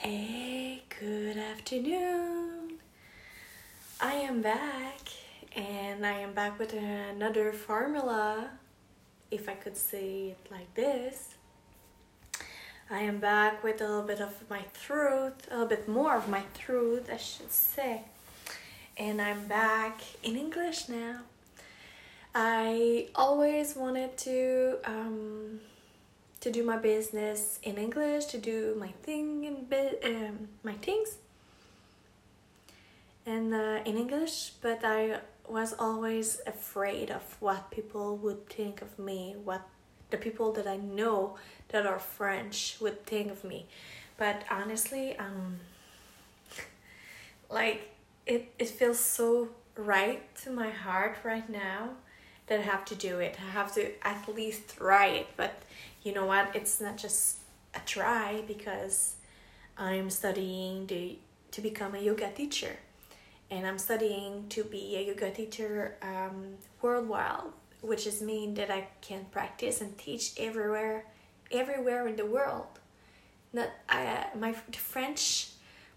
Hey, good afternoon. I am back and I am back with another formula, if I could say it like this. I am back with a little bit of my truth, a little bit more of my truth, I should say. And I'm back in English now. I always wanted to um, to do my business in English, to do my thing in bit, um, my things, and uh, in English. But I was always afraid of what people would think of me, what the people that I know that are French would think of me. But honestly, um, like it, it feels so right to my heart right now that have to do it. I have to at least try it. But you know what? It's not just a try because I'm studying to, to become a yoga teacher. And I'm studying to be a yoga teacher um, worldwide, which is mean that I can practice and teach everywhere, everywhere in the world. Not I, my French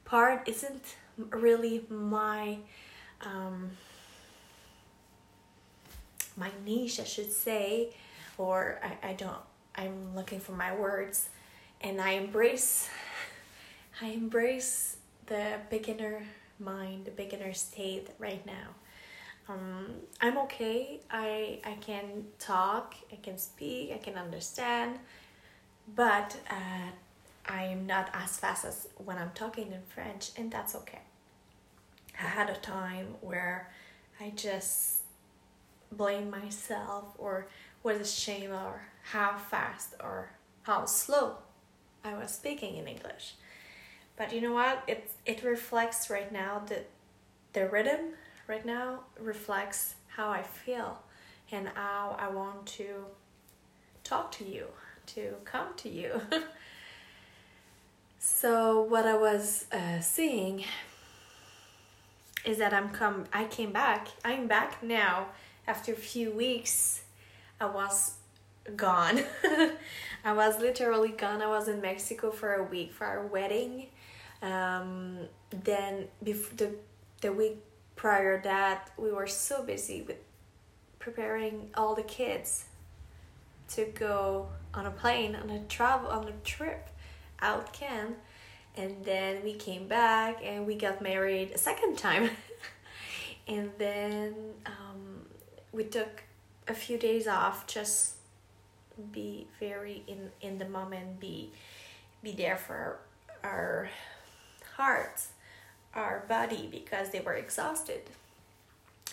part isn't really my um, my niche, I should say, or I, I don't, I'm looking for my words, and I embrace, I embrace the beginner mind, the beginner state right now. Um, I'm okay. I I can talk, I can speak, I can understand, but uh, I'm not as fast as when I'm talking in French, and that's okay. I had a time where I just blame myself or was ashamed or how fast or how slow I was speaking in English. But you know what? It it reflects right now that the rhythm right now reflects how I feel and how I want to talk to you, to come to you. so what I was uh, seeing is that I'm come I came back. I'm back now after a few weeks, I was gone. I was literally gone. I was in Mexico for a week for our wedding. Um, then before the the week prior that we were so busy with preparing all the kids to go on a plane on a travel on a trip out Can and then we came back and we got married a second time and then um, we took a few days off just be very in in the moment be be there for our, hearts our body because they were exhausted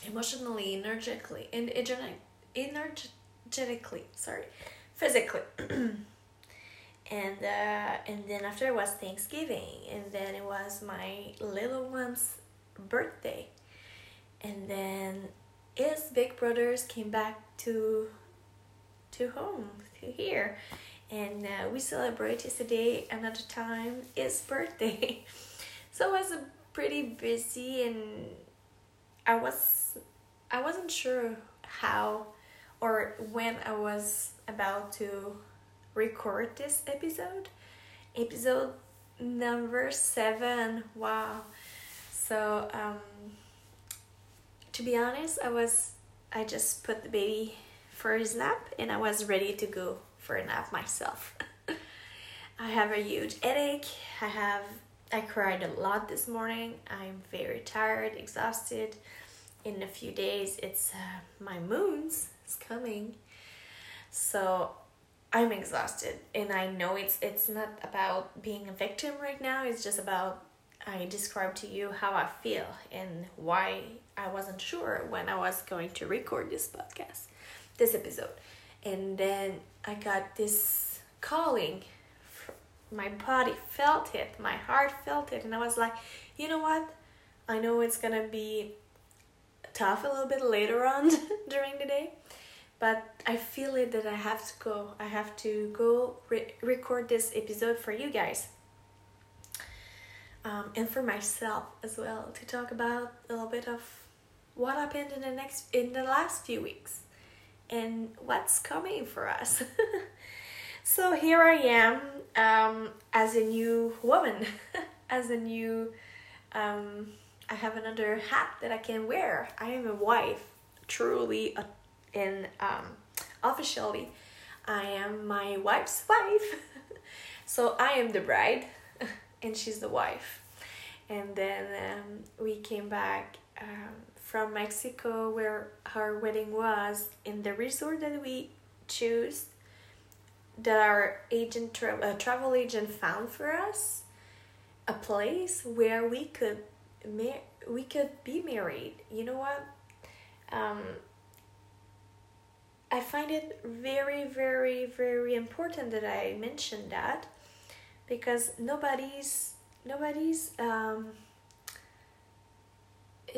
emotionally energetically and energetically sorry physically. And uh, and then after it was thanksgiving and then it was my little one's birthday. And then his big brothers came back to to home to here. And uh, we celebrate yesterday another time his birthday. So I was pretty busy and I was I wasn't sure how or when I was about to record this episode. Episode number seven. Wow. So um to be honest, I was I just put the baby for his nap and I was ready to go for a nap myself. I have a huge headache. I have I cried a lot this morning. I'm very tired, exhausted. In a few days, it's uh, my moons is coming. So I'm exhausted and I know it's it's not about being a victim right now. It's just about I describe to you how I feel and why I wasn't sure when I was going to record this podcast, this episode. And then I got this calling. My body felt it, my heart felt it, and I was like, you know what? I know it's gonna be tough a little bit later on during the day, but I feel it that I have to go. I have to go re- record this episode for you guys um, and for myself as well to talk about a little bit of what happened in the next in the last few weeks and what's coming for us. So here I am um, as a new woman, as a new. Um, I have another hat that I can wear. I am a wife, truly, uh, and um, officially, I am my wife's wife. so I am the bride, and she's the wife. And then um, we came back um, from Mexico, where our wedding was, in the resort that we chose that our agent tra- uh, travel agent found for us a place where we could ma- we could be married. You know what? Um, i find it very very very important that i mention that because nobody's nobody's um,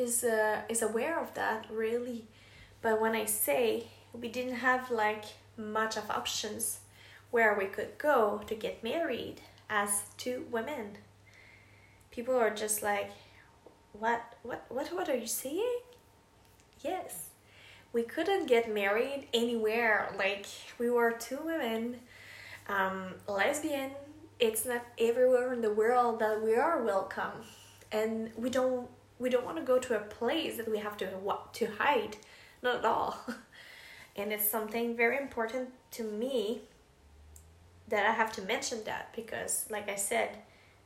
is uh, is aware of that really but when i say we didn't have like much of options where we could go to get married as two women. People are just like, what, what, what, what are you saying? Yes, we couldn't get married anywhere. Like we were two women, um, lesbian. It's not everywhere in the world that we are welcome, and we don't we don't want to go to a place that we have to to hide, not at all. and it's something very important to me that I have to mention that because, like I said,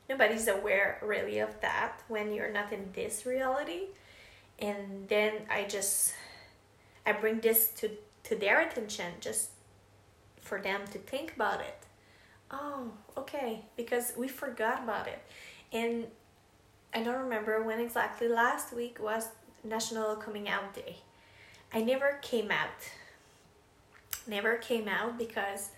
nobody's aware really of that when you're not in this reality. And then I just I bring this to to their attention just for them to think about it. Oh, okay, because we forgot about it. And I don't remember when exactly last week was National Coming Out Day. I never came out. Never came out because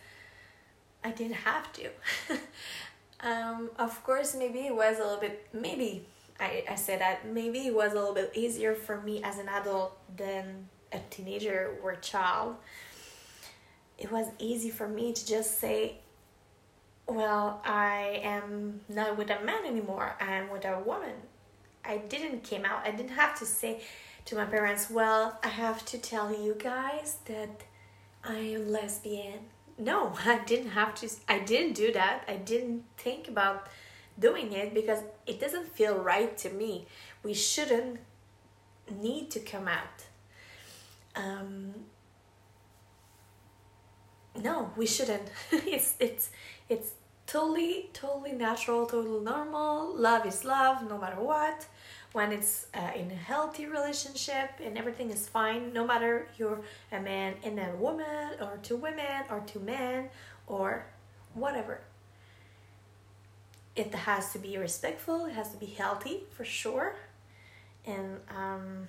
I didn't have to. um, of course, maybe it was a little bit, maybe I, I said that maybe it was a little bit easier for me as an adult than a teenager or child. It was easy for me to just say, well, I am not with a man anymore, I'm with a woman. I didn't came out. I didn't have to say to my parents, well, I have to tell you guys that I am lesbian. No i didn't have to i didn't do that. I didn't think about doing it because it doesn't feel right to me. We shouldn't need to come out. Um, no we shouldn't. It's it's it's totally totally natural totally normal. Love is love no matter what. When it's uh, in a healthy relationship and everything is fine no matter you're a man and a woman or two women or two men or whatever. It has to be respectful it has to be healthy for sure. And um,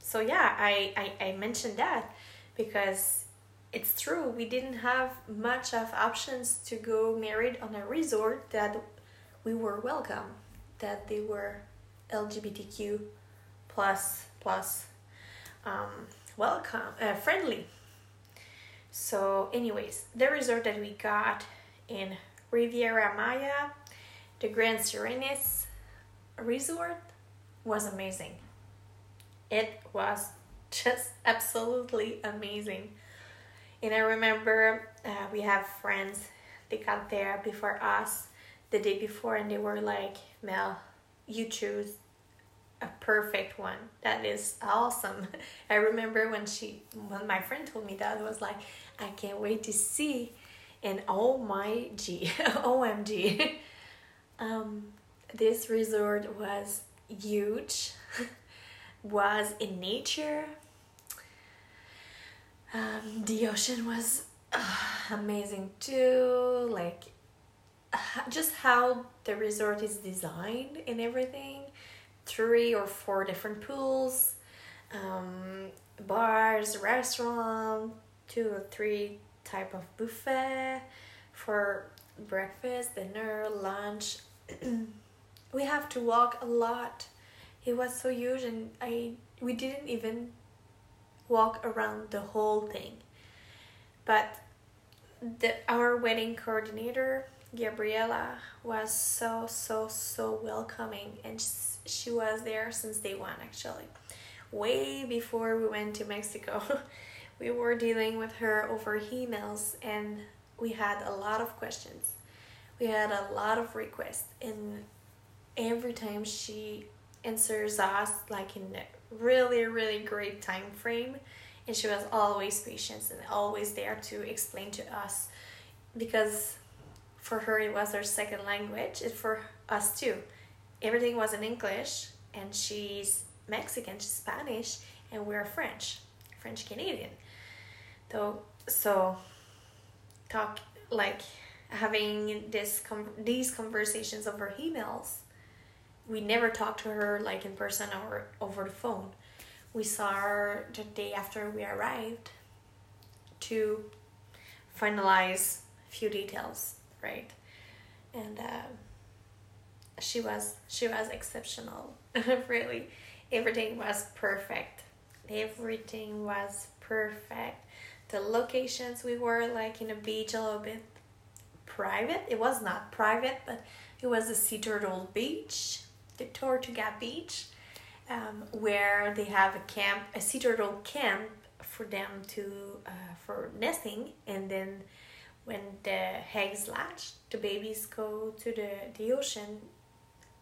so yeah I, I i mentioned that because it's true we didn't have much of options to go married on a resort that we were welcome that they were LGBTQ plus plus um, welcome uh, friendly. So, anyways, the resort that we got in Riviera Maya, the Grand Sirenis resort, was amazing. It was just absolutely amazing. And I remember uh, we have friends, they got there before us the day before, and they were like, Mel, you choose a perfect one. That is awesome. I remember when she when my friend told me that I was like, I can't wait to see and oh my g OMG. um this resort was huge, was in nature. Um, the ocean was uh, amazing too, like just how the resort is designed and everything. Three or four different pools um, bars restaurant two or three type of buffet for breakfast dinner lunch. We have to walk a lot. It was so huge and i we didn't even walk around the whole thing. But the our wedding coordinator Gabriela was so so so welcoming and she was there since day one actually. Way before we went to Mexico. We were dealing with her over emails and we had a lot of questions. We had a lot of requests, and every time she answers us like in really really great time frame and she was always patient and always there to explain to us. Because for her it was her second language it's for us too. Everything was in english and she's mexican she's spanish and we're french french canadian. So so talk like having this com- these conversations over emails we never talked to her like in person or over the phone. We saw her the day after we arrived to finalize a few details right? And uh, she was she was exceptional really. Everything was perfect. Everything was perfect. The locations we were like in a beach a little bit private. It was not private but it was a sea turtle beach the tortuga beach um, where they have a camp, a sea turtle camp for them to uh, for nesting, and then when the eggs latch, the babies go to the the ocean.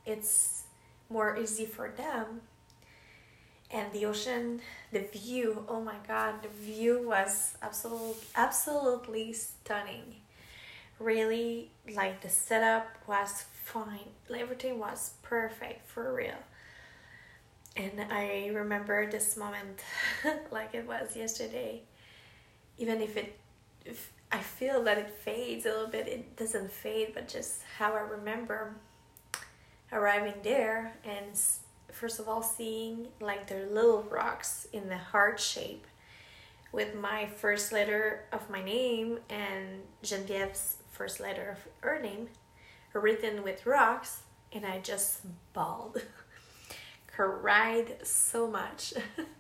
It's more easy for them. And the ocean, the view, oh my god, the view was absolutely absolutely stunning. Really, like the setup was fine. Everything was perfect for real and I remember this moment like it was yesterday. Even if it, if I feel that it fades a little bit, it doesn't fade, but just how I remember arriving there and first of all seeing like the little rocks in the heart shape with my first letter of my name and Genevieve's first letter of her name written with rocks and I just bawled. cried so much.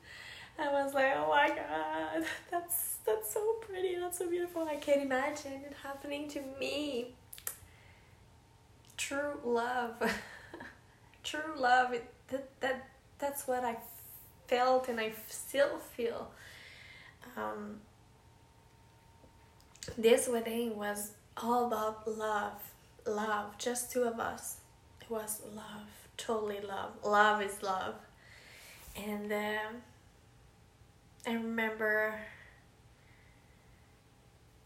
I was like, oh my god, that's that's so pretty, that's so beautiful. I can't imagine it happening to me. True love. True love. It, that, that that's what I felt and I still feel. Um, this wedding was all about love. Love, just two of us. It was love totally love. Love is love. And I remember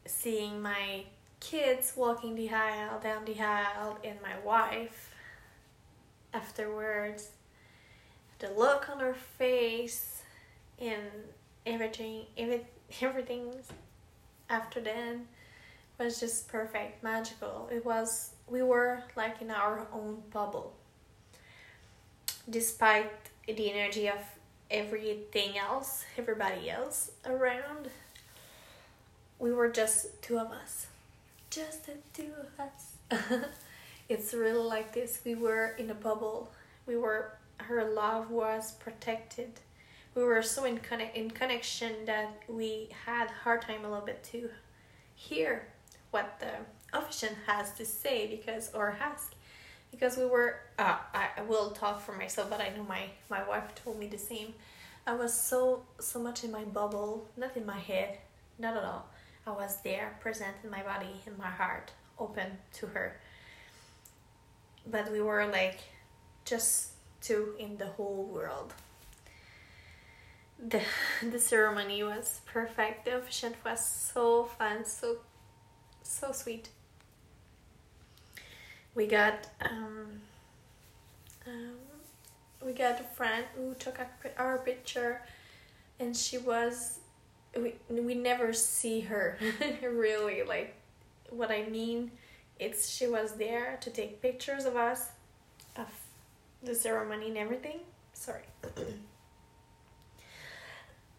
seeing my kids walking the aisle, down the aisle, and my wife afterwards. The look on her face and everything, every, everything after then was just perfect, magical. It was, we were like in our own bubble despite the energy of everything else, everybody else around, we were just two of us. Just the two of us. it's really like this. We were in a bubble. We were, her love was protected. We were so in, connect, in connection that we had hard time a little bit to hear what the officiant has to say because or ask. Because we were uh, I will talk for myself but I know my my wife told me the same. I was so so much in my bubble not in my head not at all. I was there present in my body in my heart open to her. But we were like just two in the whole world. The the ceremony was perfect. The officiant was so fun so so sweet we got um, um, we got a friend who took our picture and she was we, we never see her really like what i mean it's she was there to take pictures of us of the ceremony and everything. Sorry.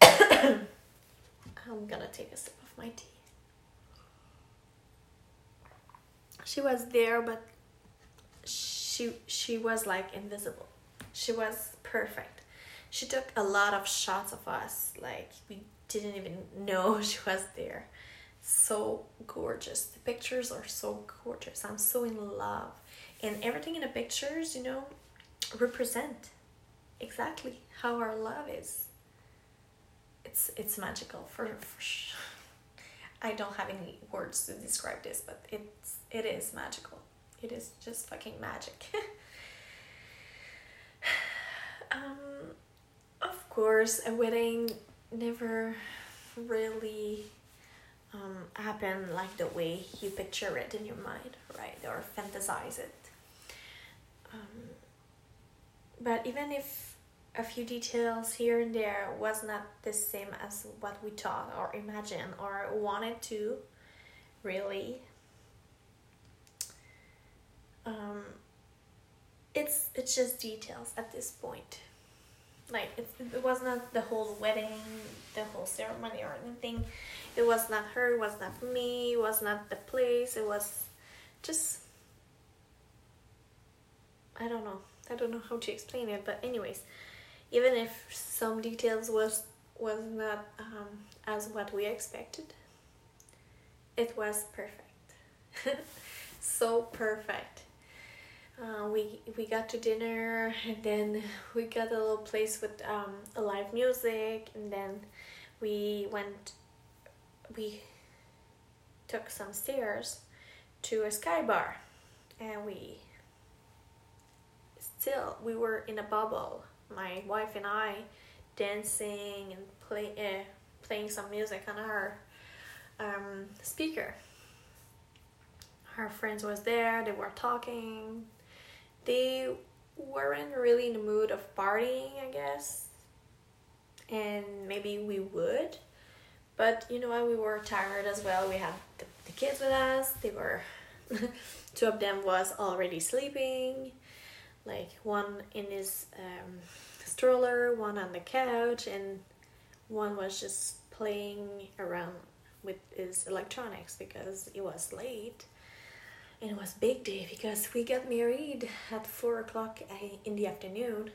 I'm gonna take a sip of my tea. She was there but she she was like invisible. She was perfect. She took a lot of shots of us like we didn't even know she was there. So gorgeous. The pictures are so gorgeous. I'm so in love. And everything in the pictures, you know, represent exactly how our love is. It's it's magical for for sure. I don't have any words to describe this, but it's it is magical. It is just fucking magic. um, of course, a wedding never really um, happen like the way you picture it in your mind, right? Or fantasize it. Um, but even if a few details here and there was not the same as what we thought or imagined or wanted to, really, um, it's it's just details at this point. Like it, it was not the whole wedding the whole ceremony or anything. It was not her it was not me it was not the place it was just i don't know. I don't know how to explain it but anyways even if some details was was not um, as what we expected it was perfect. So perfect uh, we we got to dinner and then we got a little place with um, a live music and then we went we took some stairs to a sky bar and we still we were in a bubble. My wife and i dancing and play, uh, playing some music on our um, speaker. Her friends was there they were talking they weren't really in the mood of partying, I guess. And maybe we would. But you know what? We were tired as well. We had the, the kids with us. They were, two of them was already sleeping. Like one in his um, stroller, one on the couch, and one was just playing around with his electronics because it was late and it was big day because we got married at four o'clock in the afternoon.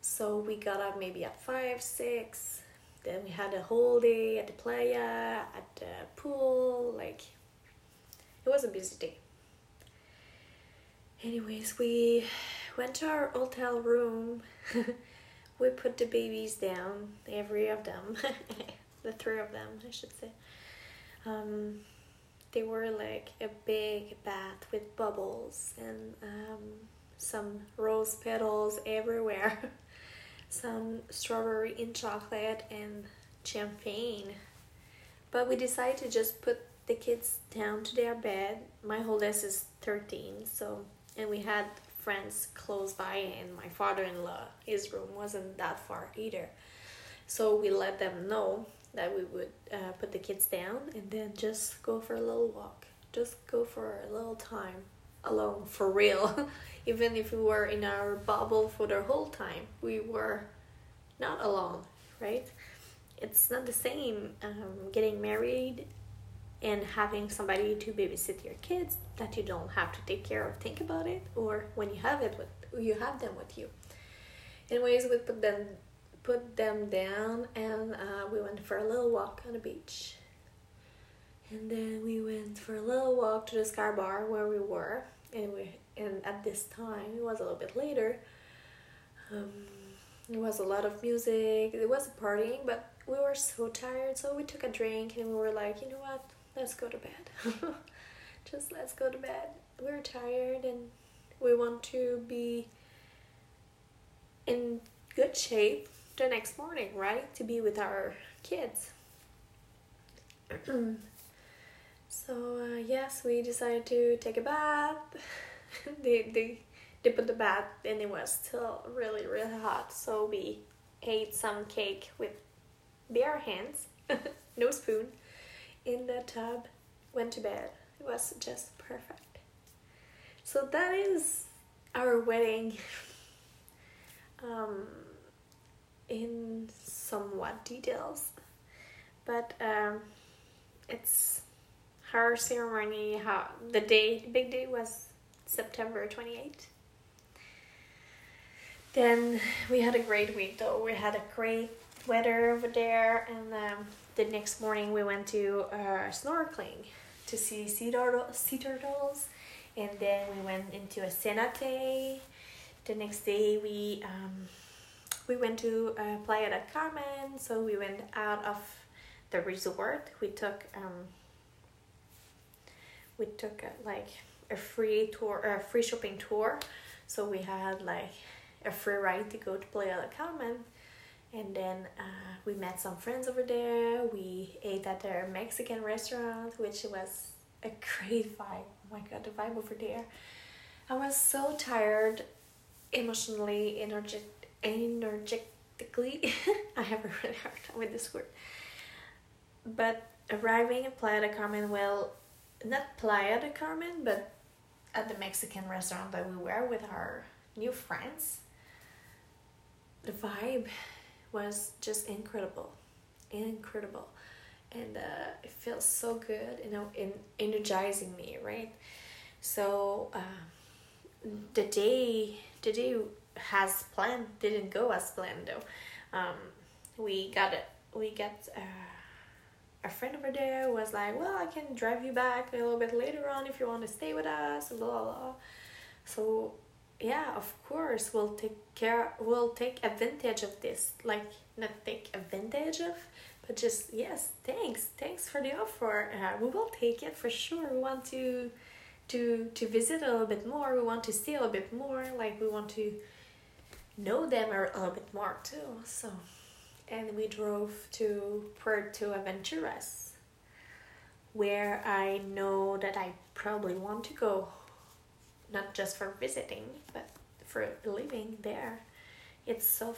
So we got up maybe at five six. Then we had a whole day at the playa at the pool like it was a busy day. Anyways we went to our hotel room. We put the babies down every of them. The three of them i should say. Um, they were like a big bath with bubbles and um, some rose petals everywhere, some strawberry in chocolate and champagne. But we decided to just put the kids down to their bed. My oldest is 13, so and we had friends close by and my father-in-law his room wasn't that far either so we let them know that we would uh, put the kids down and then just go for a little walk. Just go for a little time alone for real. Even if we were in our bubble for the whole time, we were not alone, right? It's not the same um, getting married and having somebody to babysit your kids that you don't have to take care of, think about it, or when you have it with you have them with you. Anyways, we put them put them down and uh, we went for a little walk on the beach. And then we went for a little walk to the Sky Bar where we were. And, we, and at this time, it was a little bit later. Um, there was a lot of music. It was a partying, but we were so tired. So we took a drink and we were like, you know what? Let's go to bed. Just let's go to bed. We're tired and we want to be in good shape the next morning, right? To be with our kids. so uh, yes, we decided to take a bath. they they they put the bath and it was still really really hot, so we ate some cake with bare hands, no spoon, in the tub. Went to bed. It was just perfect. So that is our wedding. um, in somewhat details, but um, it's her ceremony. How the day, big day was September twenty eighth. Then we had a great week though. We had a great weather over there, and um, the next morning we went to uh, snorkeling to see sea, turtle, sea turtles, and then we went into a cenote. The next day we um, we went to uh, Playa del Carmen, so we went out of the resort. We took um, we took a, like a free tour, a free shopping tour. So we had like a free ride to go to Playa del Carmen, and then uh, we met some friends over there. We ate at their Mexican restaurant, which was a great vibe. Oh my god, the vibe over there. I was so tired, emotionally, energetic, energetically. I have a really hard time with this word. But arriving at Playa del Carmen, well, not Playa del Carmen, but at the Mexican restaurant that we were with our new friends, the vibe was just incredible, incredible, and uh, it feels so good, you know, in energizing me, right? So uh, the day, the day has planned didn't go as planned though. Um, we got it. We got. Uh, a friend over there was like, well, I can drive you back a little bit later on if you want to stay with us, blah, blah, blah. So, yeah, of course, we'll take care, we'll take advantage of this. Like, not take advantage of, but just, yes, thanks, thanks for the offer. Uh, we will take it for sure. We want to, to, to visit a little bit more. We want to see a little bit more. Like, we want to know them a little bit more too. So, and we drove to Puerto Aventuras, where I know that I probably want to go, not just for visiting, but for living there. It's so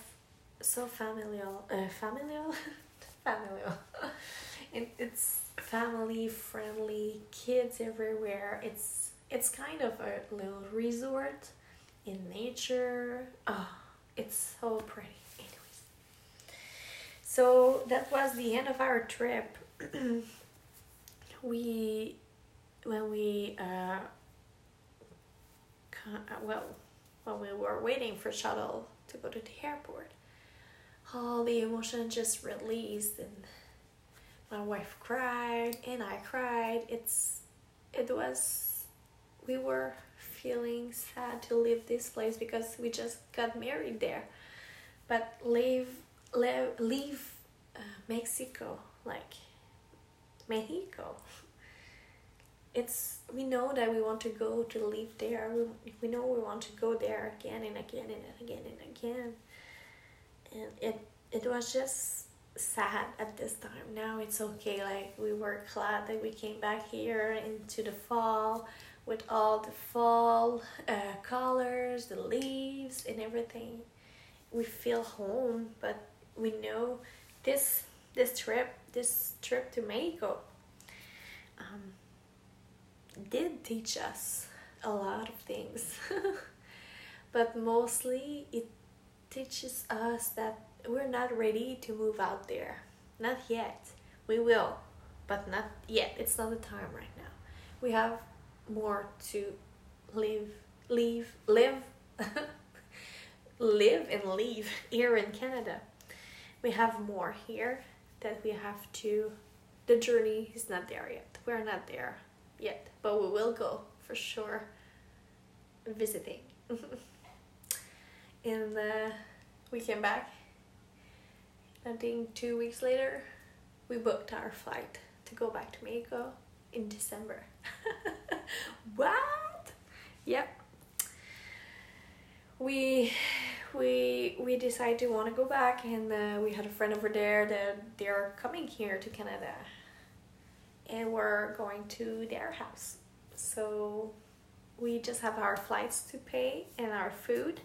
so familial, uh, familial, familial. it, it's family friendly, kids everywhere. It's it's kind of a little resort in nature. Oh, it's so pretty. Anyways. so that was the end of our trip. We when we uh, well when we were waiting for shuttle to go to the airport all the emotion just released and my wife cried and i cried. It's it was we were feeling sad to leave this place because we just got married there but leave le- leave uh, Mexico, like Mexico. It's we know that we want to go to live there. We we know we want to go there again and again and again and again. And it it was just sad at this time. Now it's okay. Like we were glad that we came back here into the fall with all the fall uh, colors, the leaves, and everything. We feel home, but we know this this trip this trip to Mexico um, did teach us a lot of things. But mostly it teaches us that we're not ready to move out there. Not yet. We will but not yet. It's not the time right now. We have more to live leave live live and leave here in Canada. We have more here that we have to the journey is not there yet. We're not there yet but we will go for sure visiting. And uh, we came back. I think two weeks later we booked our flight to go back to mexico in december what? Yep. We we we decided to want to go back and uh, we had a friend over there that they're coming here to canada. And we're going to their house. So we just have our flights to pay and our food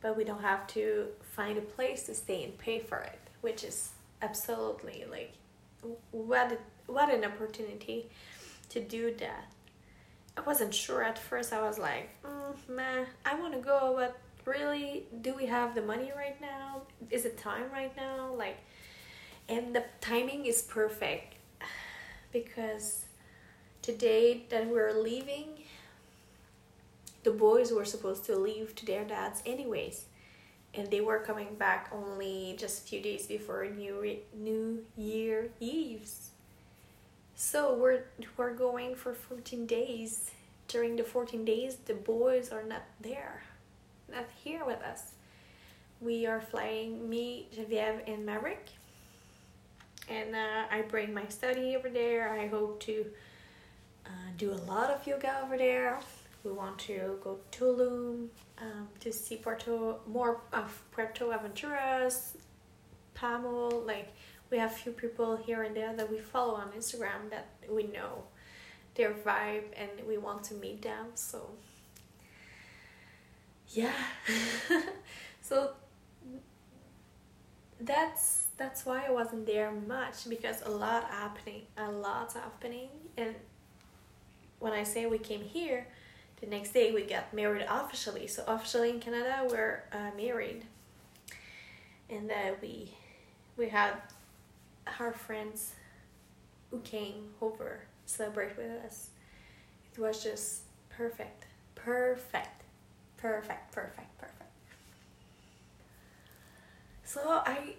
but we don't have to find a place to stay and pay for it which is absolutely like what what an opportunity to do that i wasn't sure at first. I was like mm, man i want to go but really do we have the money right now? Is it time right now? Like and the timing is perfect because today that we're leaving the boys were supposed to leave to their dads anyways and they were coming back only just a few days before new new year eves so we're we're going for 14 days during the 14 days the boys are not there not here with us. We are flying me, Genevieve, and Maverick. and uh, I bring my study over there. I hope to uh, do a lot of yoga over there. We want to go to Tulum um, to see Puerto more of Puerto Aventuras, Paamul. Like we have few people here and there that we follow on Instagram that we know their vibe and we want to meet them. So yeah, so that's that's why I wasn't there much because a lot happening, a lot happening, and when I say we came here, the next day we got married officially. So officially in Canada we're uh, married, and uh, we we had our friends who came over celebrate with us. It was just perfect, perfect, perfect, perfect, perfect. So I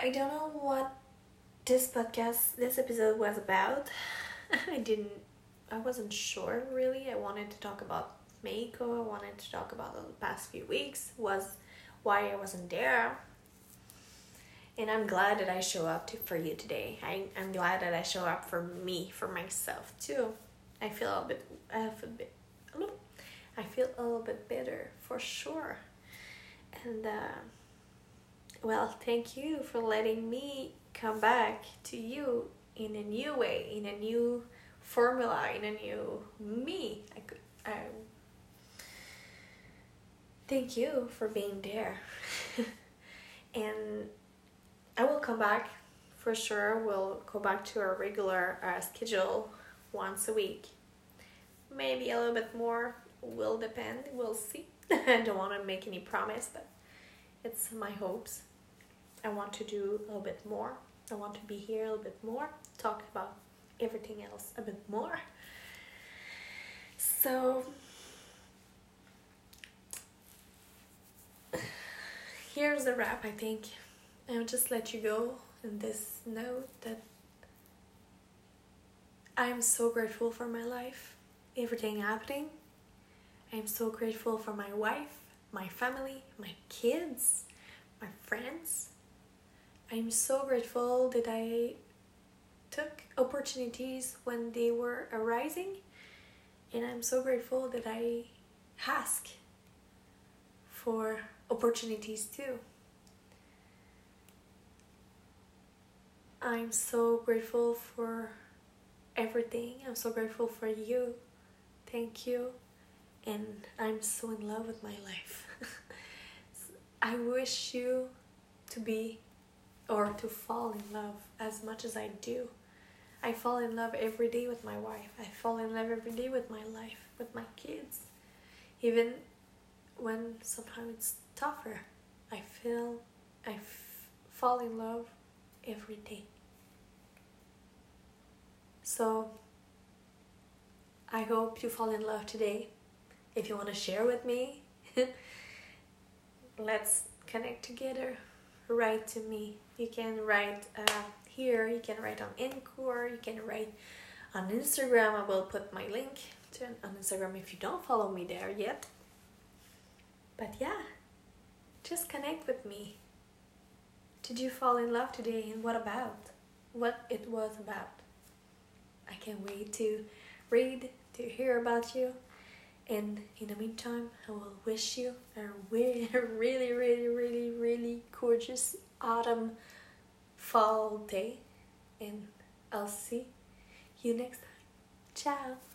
I don't know what this podcast, this episode was about. I didn't I wasn't sure really. I wanted to talk about Mexico. I wanted to talk about the past few weeks. Was why I wasn't there. And I'm glad that I show up to, for you today. I, I'm glad that I show up for me, for myself too. I feel a bit, I feel a bit, a little, I feel a little bit better for sure. And uh, well, thank you for letting me come back to you in a new way, in a new formula in a new me. I could, I, thank you for being there. and I will come back for sure. We'll go back to our regular uh, schedule once a week. Maybe a little bit more will depend. We'll see. I don't want to make any promise, but it's my hopes. I want to do a little bit more. I want to be here a little bit more, talk about everything else a bit more. So here's the wrap, I think. I'll just let you go in this note that I'm so grateful for my life, everything happening. I'm so grateful for my wife, my family, my kids, my friends. I'm so grateful that I took opportunities when they were arising and I'm so grateful that I ask for opportunities too. I'm so grateful for everything. I'm so grateful for you. Thank you. And I'm so in love with my life. I wish you to be or to fall in love as much as I do. I fall in love every day with my wife. I fall in love every day with my life, with my kids. Even when sometimes it's tougher, I feel I fall in love every day. So I hope you fall in love today. If you want to share with me, let's connect together. Write to me. You can write. Uh, here. You can write on Anchor. You can write on Instagram. I will put my link to on Instagram if you don't follow me there yet. But yeah, just connect with me. Did you fall in love today and what about? What it was about. I can't wait to read, to hear about you. And in the meantime, I will wish you a really, really, really, really, really gorgeous autumn fall day and I'll see you next time. Ciao.